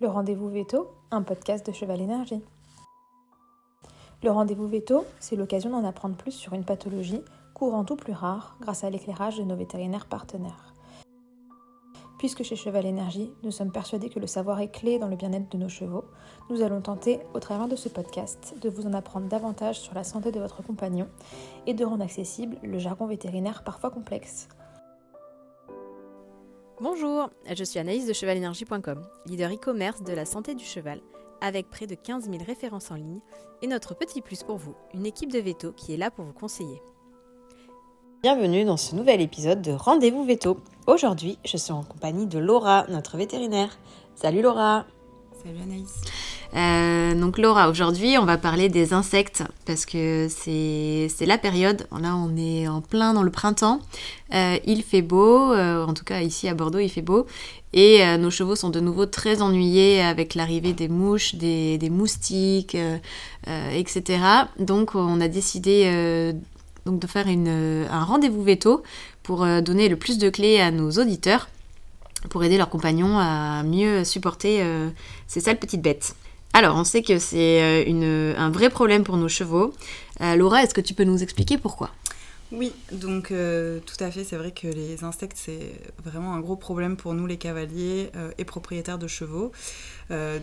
Le rendez-vous veto, un podcast de Cheval Énergie. Le rendez-vous veto, c'est l'occasion d'en apprendre plus sur une pathologie courante ou plus rare grâce à l'éclairage de nos vétérinaires partenaires. Puisque chez Cheval Énergie, nous sommes persuadés que le savoir est clé dans le bien-être de nos chevaux, nous allons tenter, au travers de ce podcast, de vous en apprendre davantage sur la santé de votre compagnon et de rendre accessible le jargon vétérinaire parfois complexe. Bonjour, je suis Anaïs de chevalenergie.com, leader e-commerce de la santé du cheval, avec près de 15 000 références en ligne et notre petit plus pour vous, une équipe de veto qui est là pour vous conseiller. Bienvenue dans ce nouvel épisode de Rendez-vous Veto. Aujourd'hui, je suis en compagnie de Laura, notre vétérinaire. Salut Laura Salut Anaïs euh, donc Laura, aujourd'hui on va parler des insectes parce que c'est la période, là on est en plein dans le printemps, euh, il fait beau, euh, en tout cas ici à Bordeaux il fait beau, et nos chevaux sont de nouveau très ennuyés avec l'arrivée des mouches, des, moustiques, etc. Donc on a décidé de faire un rendez-vous veto pour donner le plus de clés à nos auditeurs pour aider leurs compagnons à mieux supporter ces sales petites bêtes. Alors, on sait que c'est euh, un vrai problème pour nos chevaux. Euh, Laura, est-ce que tu peux nous expliquer pourquoi? Oui, donc euh, tout à fait, c'est vrai que les insectes, c'est vraiment un gros problème pour nous les cavaliers et propriétaires de chevaux.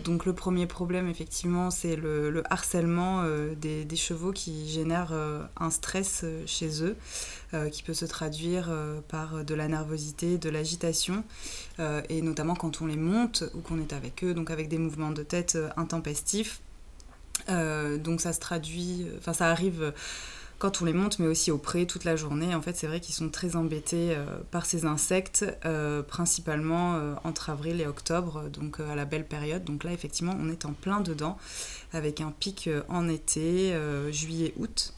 donc le premier problème, effectivement, c'est le, harcèlement des, des, chevaux qui génère un stress chez eux. Euh, qui peut se traduire euh, par de la nervosité, de l'agitation, euh, et notamment quand on les monte ou qu'on est avec eux, donc avec des mouvements de tête intempestifs. donc ça se traduit, enfin ça arrive quand on les monte, mais aussi au pré toute la journée. En fait, c'est vrai qu'ils sont très embêtés par ces insectes, principalement entre avril et octobre, donc à la belle période. Donc là, effectivement, on est en plein dedans, avec un pic en été, juillet-août. Euh,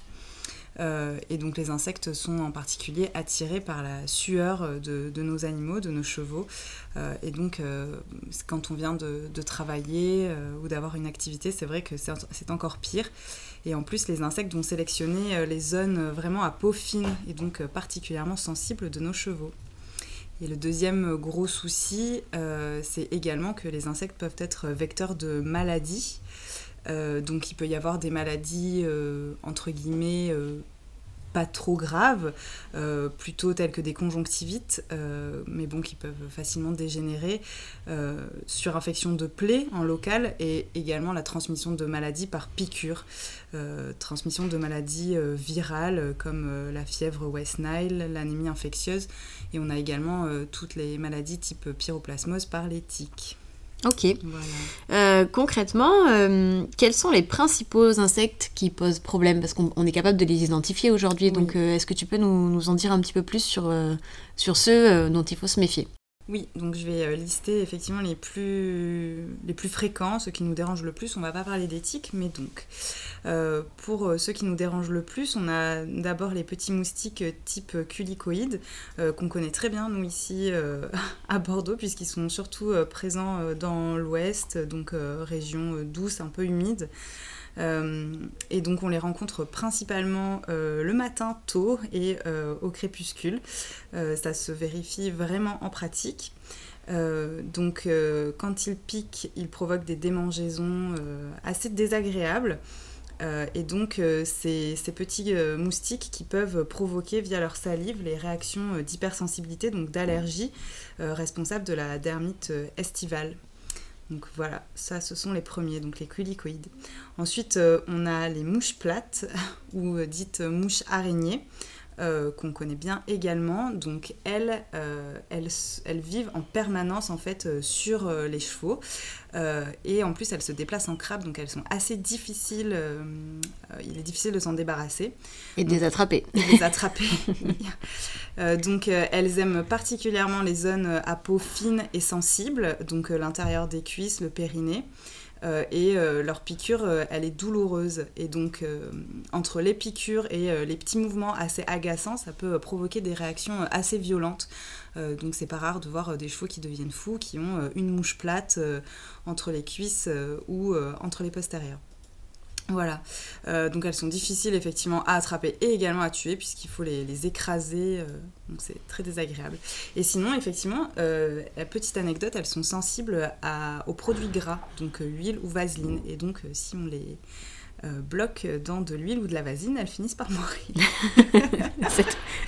et donc les insectes sont en particulier attirés par la sueur de, nos animaux, de nos chevaux. Euh, et donc euh, quand on vient de, travailler ou d'avoir une activité, c'est vrai que c'est encore pire. Et en plus, les insectes vont sélectionner les zones vraiment à peau fine et donc particulièrement sensibles de nos chevaux. Et le deuxième gros souci, c'est également que les insectes peuvent être vecteurs de maladies. Euh, donc il peut y avoir des maladies euh, entre guillemets euh, pas trop graves, plutôt telles que des conjonctivites, mais bon qui peuvent facilement dégénérer, sur infection de plaies en local et également la transmission de maladies par piqûre, transmission de maladies virales comme la fièvre West Nile, l'anémie infectieuse, et on a également toutes les maladies type pyroplasmose par les tiques. Ok. Euh, concrètement, euh, quels sont les principaux insectes qui posent problème? Parce qu'on est capable de les identifier aujourd'hui. Donc, euh, est-ce que tu peux nous, nous, en dire un petit peu plus sur, sur ceux dont il faut se méfier? Oui, donc je vais euh, lister effectivement les plus, fréquents, ceux qui nous dérangent le plus. On va pas parler d'éthique, mais donc euh, pour euh, ceux qui nous dérangent le plus, on a d'abord les petits moustiques type culicoïdes qu'on connaît très bien nous ici à Bordeaux puisqu'ils sont surtout présents dans l'ouest, donc région douce, un peu humide. Euh, et donc on les rencontre principalement euh, le matin tôt et euh, au crépuscule. ça se vérifie vraiment en pratique. donc quand ils piquent, ils provoquent des démangeaisons assez désagréables. et donc ces, ces, petits moustiques qui peuvent provoquer via leur salive les réactions d'hypersensibilité, donc d'allergie, responsables de la dermite estivale. Donc voilà, ça ce sont les premiers, donc les culicoïdes. Ensuite, euh, on a les mouches plates, ou euh, dites mouches araignées. Euh, qu'on connaît bien également. Donc elles, elles, elles, vivent en permanence en fait sur les chevaux et en plus elles se déplacent en crabe donc elles sont assez difficiles. il est difficile de s'en débarrasser. Et de les attraper. Et de les attraper. donc elles aiment particulièrement les zones à peau fine et sensible, donc l'intérieur des cuisses, le périnée. Euh, et euh, leur piqûre, euh, elle est douloureuse. Et donc, entre les piqûres et les petits mouvements assez agaçants, ça peut provoquer des réactions assez violentes. donc, c'est pas rare de voir des chevaux qui deviennent fous, qui ont une mouche plate entre les cuisses ou entre les postérieurs. Voilà, euh, donc elles sont difficiles effectivement à attraper et également à tuer puisqu'il faut les, écraser, euh, donc c'est très désagréable. Et sinon, effectivement, euh, petite anecdote, elles sont sensibles aux produits gras, donc huile ou vaseline. Et donc si on les, euh, bloquent dans de l'huile ou de la vasine, elles finissent par mourir.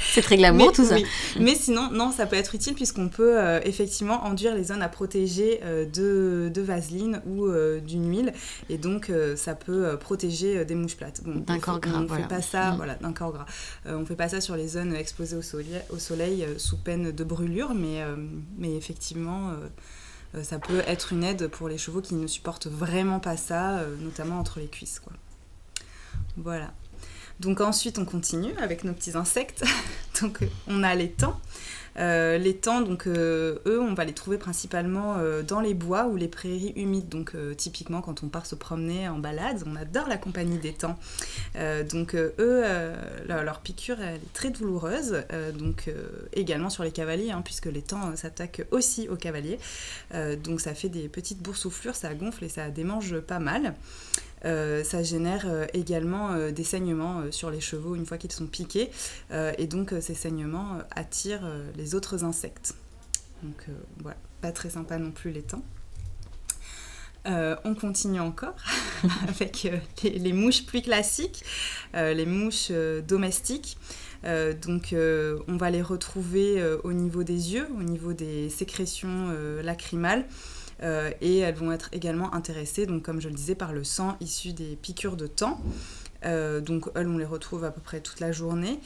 c'est très glamour tout ça. Mais sinon, non, ça peut être utile puisqu'on peut euh, effectivement enduire les zones à protéger euh, de, de, vaseline ou d'une huile. Et donc, ça peut protéger des mouches plates. d'un corps gras. On ne fait pas ça, mm. voilà, d'un corps gras. on fait pas ça sur les zones exposées au soleil, au soleil sous peine de brûlure, mais, mais effectivement ça peut être une aide pour les chevaux qui ne supportent vraiment pas ça, notamment entre les cuisses. Voilà. Donc ensuite, on continue avec nos petits insectes. donc on a les temps. Euh, les temps, donc euh, eux, on va les trouver principalement euh, dans les bois ou les prairies humides. Donc typiquement, quand on part se promener en balade, on adore la compagnie des temps. donc eux, leur, piqûre, elle est très douloureuse. donc également sur les cavaliers, hein, puisque les temps s'attaquent aussi aux cavaliers. donc ça fait des petites boursouflures, ça gonfle et ça démange pas mal. Euh, ça génère euh, également euh, des saignements sur les chevaux une fois qu'ils sont piqués. et donc ces saignements attirent les autres insectes. Donc voilà, pas très sympa non plus les temps. on continue encore avec les, mouches plus classiques, les mouches domestiques. donc on va les retrouver au niveau des yeux, au niveau des sécrétions lacrymales. Euh, et elles vont être également intéressées, donc comme je le disais, par le sang issu des piqûres de temps. Euh, donc elles, on les retrouve à peu près toute la journée.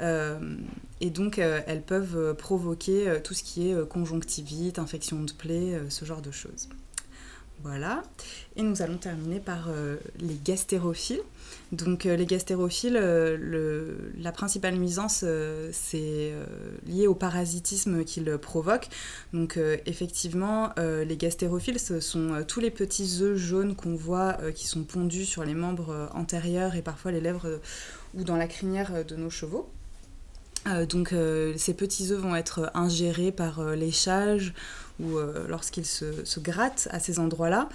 Euh, et donc elles peuvent provoquer tout ce qui est conjonctivite, infection de plaie, ce genre de choses. Voilà. Et nous allons terminer par les gastérophiles. Donc les gastérophiles, la principale nuisance, c'est lié au parasitisme qu'ils provoquent. Donc effectivement, les gastérophiles, ce sont tous les petits œufs jaunes qu'on voit qui sont pondus sur les membres antérieurs et parfois les lèvres ou dans la crinière de nos chevaux. Donc ces petits œufs vont être ingérés par l'échage ou lorsqu'ils se, se, grattent à ces endroits-là.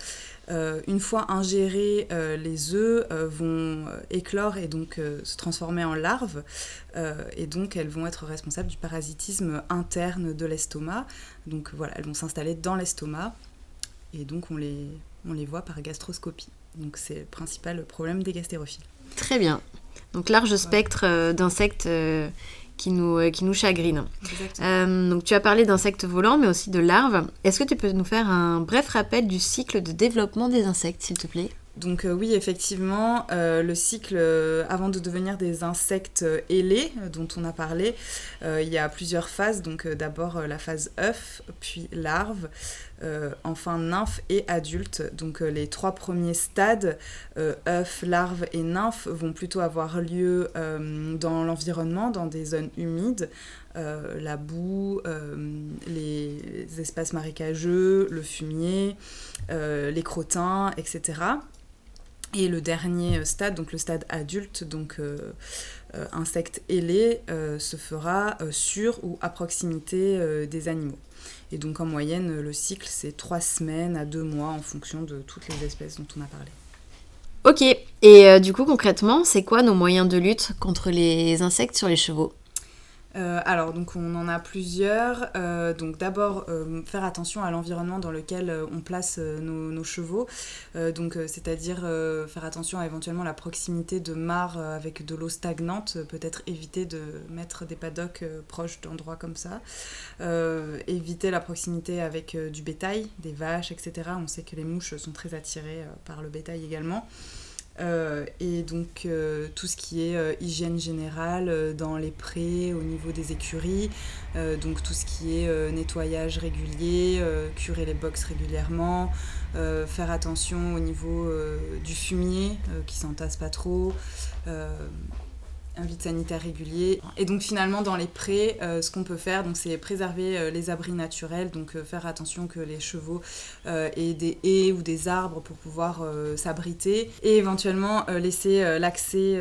Euh, une fois ingérés, euh, les œufs euh, vont éclore et donc se transformer en larves. et donc, elles vont être responsables du parasitisme interne de l'estomac. Donc, voilà, elles vont s'installer dans l'estomac. Et donc, on les, on les voit par gastroscopie. Donc, c'est le principal problème des gastérophiles. Très bien. Donc, large spectre d'insectes qui nous, euh, qui nous chagrine. Euh, donc tu as parlé d'insectes volants, mais aussi de larves. Est-ce que tu peux nous faire un bref rappel du cycle de développement des insectes, s'il te plaît? Donc euh, oui, effectivement, le cycle, avant de devenir des insectes ailés, dont on a parlé, il y a plusieurs phases. Donc d'abord la phase œuf, puis larve, enfin nymphe et adulte. Donc euh, les trois premiers stades, euh, œufs, larves et nymphes, vont plutôt avoir lieu dans l'environnement, dans des zones humides. la boue, les espaces marécageux, le fumier, les crottins, etc. Et le dernier stade, donc le stade adulte, donc insecte ailé, se fera sur ou à proximité des animaux. Et donc en moyenne, le cycle, c'est trois semaines à deux mois en fonction de toutes les espèces dont on a parlé. Ok, et euh, du coup concrètement, c'est quoi nos moyens de lutte contre les insectes sur les chevaux? Euh, alors, donc on en a plusieurs. Euh, donc d'abord, euh, faire attention à l'environnement dans lequel on place nos, chevaux. donc, c'est-à-dire faire attention à éventuellement la proximité de mares avec de l'eau stagnante. Peut-être éviter de mettre des paddocks proches d'endroits comme ça. éviter la proximité avec du bétail, des vaches, etc. On sait que les mouches sont très attirées par le bétail également. Euh, et donc euh, tout ce qui est euh, hygiène générale dans les prés, au niveau des écuries, donc tout ce qui est nettoyage régulier, curer les box régulièrement, faire attention au niveau du fumier qui s'entasse pas trop, un vide sanitaire régulier. Et donc finalement dans les prés, euh, ce qu'on peut faire, donc c'est préserver euh, les abris naturels, donc euh, faire attention que les chevaux aient des haies ou des arbres pour pouvoir s'abriter, et éventuellement laisser l'accès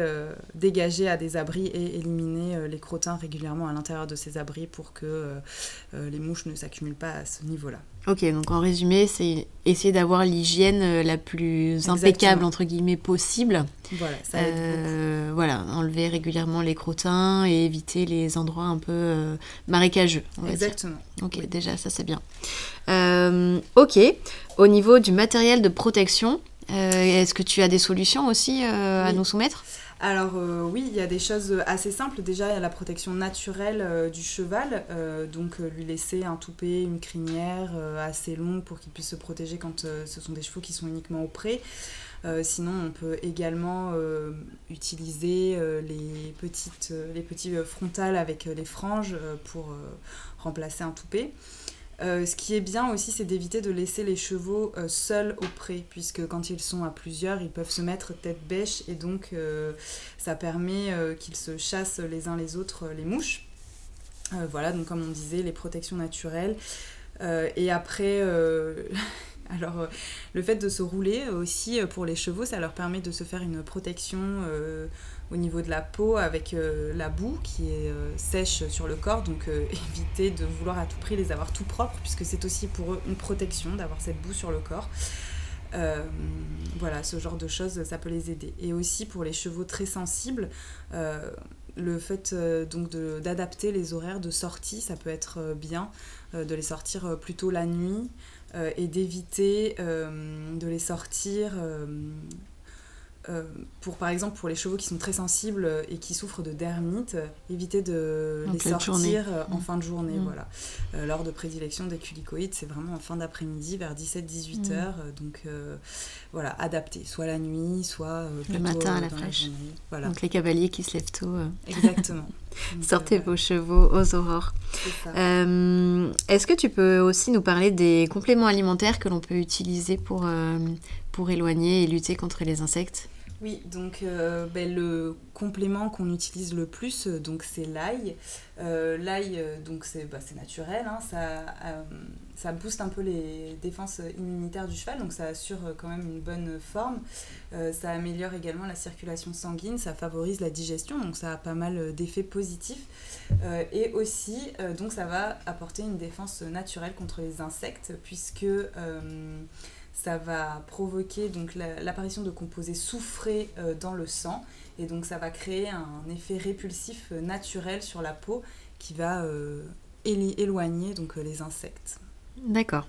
dégagé à des abris et éliminer les crottins régulièrement à l'intérieur de ces abris pour que les mouches ne s'accumulent pas à ce niveau-là. Ok, donc en résumé, c'est essayer d'avoir l'hygiène euh, la plus Exactement. impeccable, entre guillemets, possible. Voilà, ça aide. Euh, voilà, enlever régulièrement les crottins et éviter les endroits un peu euh, marécageux. on va dire. Exactement. Ok, Oui. déjà, ça c'est bien. Euh, ok, au niveau du matériel de protection, est-ce que tu as des solutions aussi à nous soumettre? Alors euh, oui, il y a des choses assez simples. Déjà, il y a la protection naturelle euh, du cheval. Euh, donc lui laisser un toupet, une crinière assez longue pour qu'il puisse se protéger quand ce sont des chevaux qui sont uniquement au pré. Sinon, on peut également utiliser les, petites, les petits frontales avec les franges pour remplacer un toupet. Euh, ce qui est bien aussi, c'est d'éviter de laisser les chevaux euh, seuls au pré, puisque quand ils sont à plusieurs, ils peuvent se mettre tête bêche et donc euh, ça permet qu'ils se chassent les uns les autres les mouches. Voilà, donc comme on disait, les protections naturelles. Et après, alors le fait de se rouler aussi pour les chevaux, ça leur permet de se faire une protection au niveau de la peau avec euh, la boue qui est euh, sèche sur le corps, donc euh, éviter de vouloir à tout prix les avoir tout propres, puisque c'est aussi pour eux une protection d'avoir cette boue sur le corps. Voilà, ce genre de choses, ça peut les aider. Et aussi pour les chevaux très sensibles, le fait donc d'adapter les horaires de sortie, ça peut être bien de les sortir plutôt la nuit et d'éviter de les sortir euh, euh, pour par exemple pour les chevaux qui sont très sensibles euh, et qui souffrent de dermite, euh, éviter de En les sortir journée. euh, en fin de journée. Mm. Voilà. Euh, L'heure de prédilection des culicoïdes, c'est vraiment en fin d'après-midi vers 17-18 Mm. heures. euh, Donc euh, voilà, adapté, soit la nuit, soit euh, plutôt, matin à euh, la fraîche. Voilà, Donc les cavaliers qui se lèvent tôt, euh, exactement. Sortez euh, vos chevaux aux aurores. Euh, Est-ce que tu peux aussi nous parler des compléments alimentaires que l'on peut utiliser pour, euh, pour éloigner et lutter contre les insectes? Oui, donc euh, ben, le complément qu'on utilise le plus, euh, donc c'est l'ail. Euh, l'ail, donc c'est bah, naturel, hein, ça, ça booste un peu les défenses immunitaires du cheval, donc ça assure quand même une bonne forme. Ça améliore également la circulation sanguine, ça favorise la digestion, donc ça a pas mal d'effets positifs. Et aussi, donc ça va apporter une défense naturelle contre les insectes, puisque ça va provoquer donc la- l'apparition de composés soufrés euh, dans le sang et donc ça va créer un effet répulsif euh, naturel sur la peau qui va euh, éloigner donc les insectes. D'accord.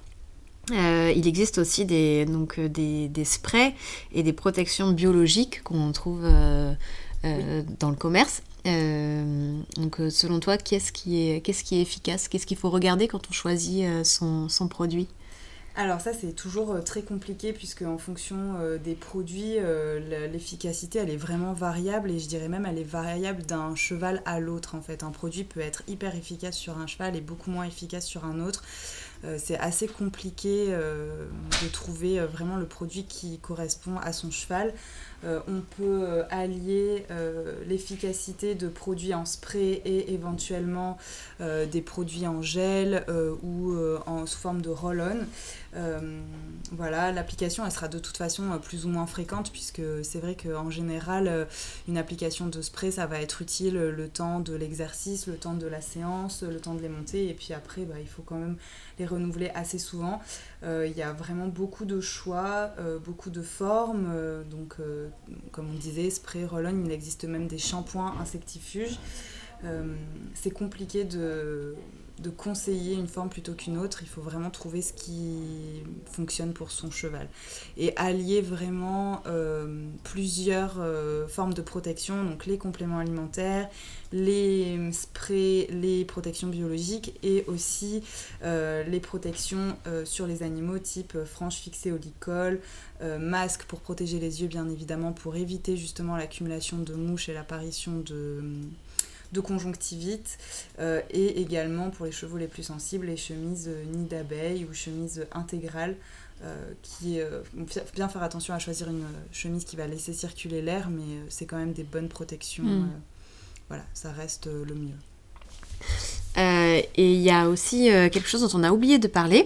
Euh, il existe aussi des, donc, des, des sprays et des protections biologiques qu'on trouve euh, euh, dans le commerce. Donc, selon toi, qu'est-ce qui est, qu'est-ce qui est efficace? Qu'est-ce qu'il faut regarder quand on choisit son, son produit? Alors ça c'est toujours euh, très compliqué puisque en fonction euh, des produits, euh, l'efficacité elle est vraiment variable et je dirais même elle est variable d'un cheval à l'autre en fait. Un produit peut être hyper efficace sur un cheval et beaucoup moins efficace sur un autre. C'est assez compliqué de trouver vraiment le produit qui correspond à son cheval. On peut allier l'efficacité de produits en spray et éventuellement des produits en gel ou en, sous forme de roll-on. Euh, voilà, l'application elle sera de toute façon euh, plus ou moins fréquente puisque c'est vrai qu'en général euh, une application de spray ça va être utile le temps de l'exercice, le temps de la séance, le temps de les monter et puis après bah, il faut quand même les renouveler assez souvent. Il y a vraiment beaucoup de choix, beaucoup de formes, donc comme on disait spray, roll-on, il existe même des shampoings insectifuges. C'est compliqué de, de conseiller une forme plutôt qu'une autre. Il faut vraiment trouver ce qui fonctionne pour son cheval. Et allier vraiment euh, plusieurs euh, formes de protection, donc les compléments alimentaires, les sprays, les protections biologiques et aussi euh, les protections sur les animaux type franges fixées au licol, masque pour protéger les yeux bien évidemment pour éviter justement l'accumulation de mouches et l'apparition de de conjonctivite euh, et également pour les chevaux les plus sensibles les chemises euh, nid d'abeille ou chemises intégrales euh, qui faut bien faire attention à choisir une chemise qui va laisser circuler l'air mais c'est quand même des bonnes protections Mm. euh, voilà ça reste le mieux Euh, et il y a aussi euh, quelque chose dont on a oublié de parler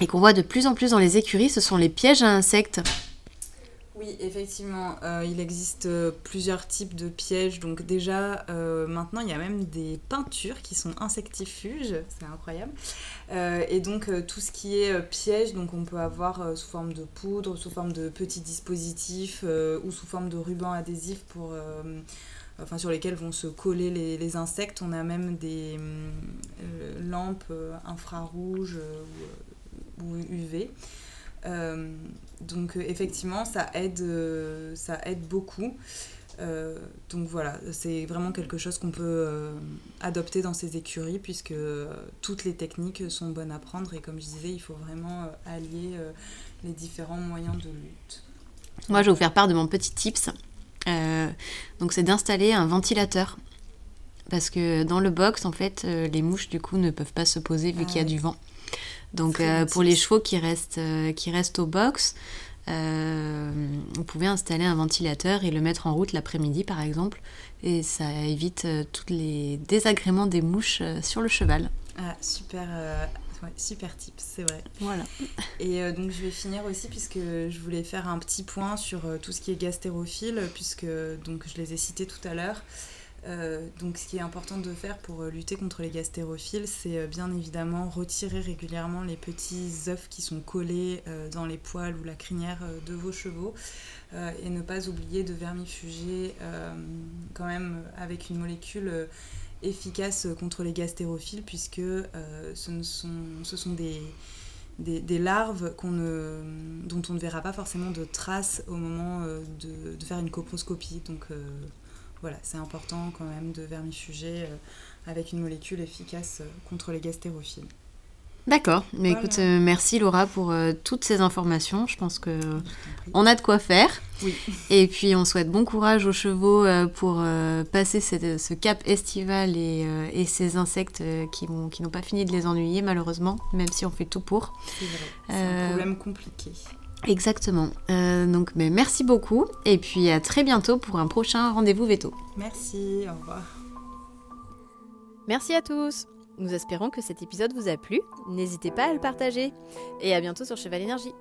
et qu'on voit de plus en plus dans les écuries, ce sont les pièges à insectes. Oui, effectivement, euh, il existe euh, plusieurs types de pièges. Donc déjà, euh, maintenant, il y a même des peintures qui sont insectifuges, c'est incroyable. et donc tout ce qui est piège, donc on peut avoir sous forme de poudre, sous forme de petits dispositifs ou sous forme de ruban adhésif pour, enfin, sur lesquels vont se coller les insectes. On a même des lampes infrarouges ou UV. Euh, donc euh, effectivement, ça aide, euh, ça aide beaucoup. donc voilà, c'est vraiment quelque chose qu'on peut adopter dans ces écuries puisque toutes les techniques sont bonnes à prendre et comme je disais, il faut vraiment allier les différents moyens de lutte. Moi, je vais vous faire part de mon petit tips. donc c'est d'installer un ventilateur parce que dans le box, en fait, les mouches du coup ne peuvent pas se poser vu qu'il y a du vent. Donc euh, pour les chevaux qui restent, euh, qui restent au box, euh, vous pouvez installer un ventilateur et le mettre en route l'après-midi par exemple. Et ça évite tous les désagréments des mouches sur le cheval. Ah, super, super tip, c'est vrai. Voilà. Et donc je vais finir aussi puisque je voulais faire un petit point sur tout ce qui est gastérophile, puisque donc je les ai cités tout à l'heure. Euh, donc ce qui est important de faire pour euh, lutter contre les gastérophiles, c'est euh, bien évidemment retirer régulièrement les petits œufs qui sont collés dans les poils ou la crinière de vos chevaux et ne pas oublier de vermifuger quand même avec une molécule efficace contre les gastérophiles puisque ce, sont, des, larves dont on ne verra pas forcément de traces au moment de, faire une coproscopie. Voilà, c'est important quand même de vermifuger euh, avec une molécule efficace euh, contre les gastérophiles. D'accord, mais écoute, euh, merci Laura pour toutes ces informations. Je pense que on a de quoi faire. Oui. Et puis on souhaite bon courage aux chevaux pour passer ce cap estival et, et ces insectes qui n'ont qui pas fini de les ennuyer malheureusement, même si on fait tout pour. C'est vrai, c'est un problème compliqué. Exactement. Euh, donc mais merci beaucoup et puis à très bientôt pour un prochain rendez-vous veto. Merci, au revoir. Merci à tous. Nous espérons que cet épisode vous a plu. N'hésitez pas à le partager. Et à bientôt sur Cheval Énergie.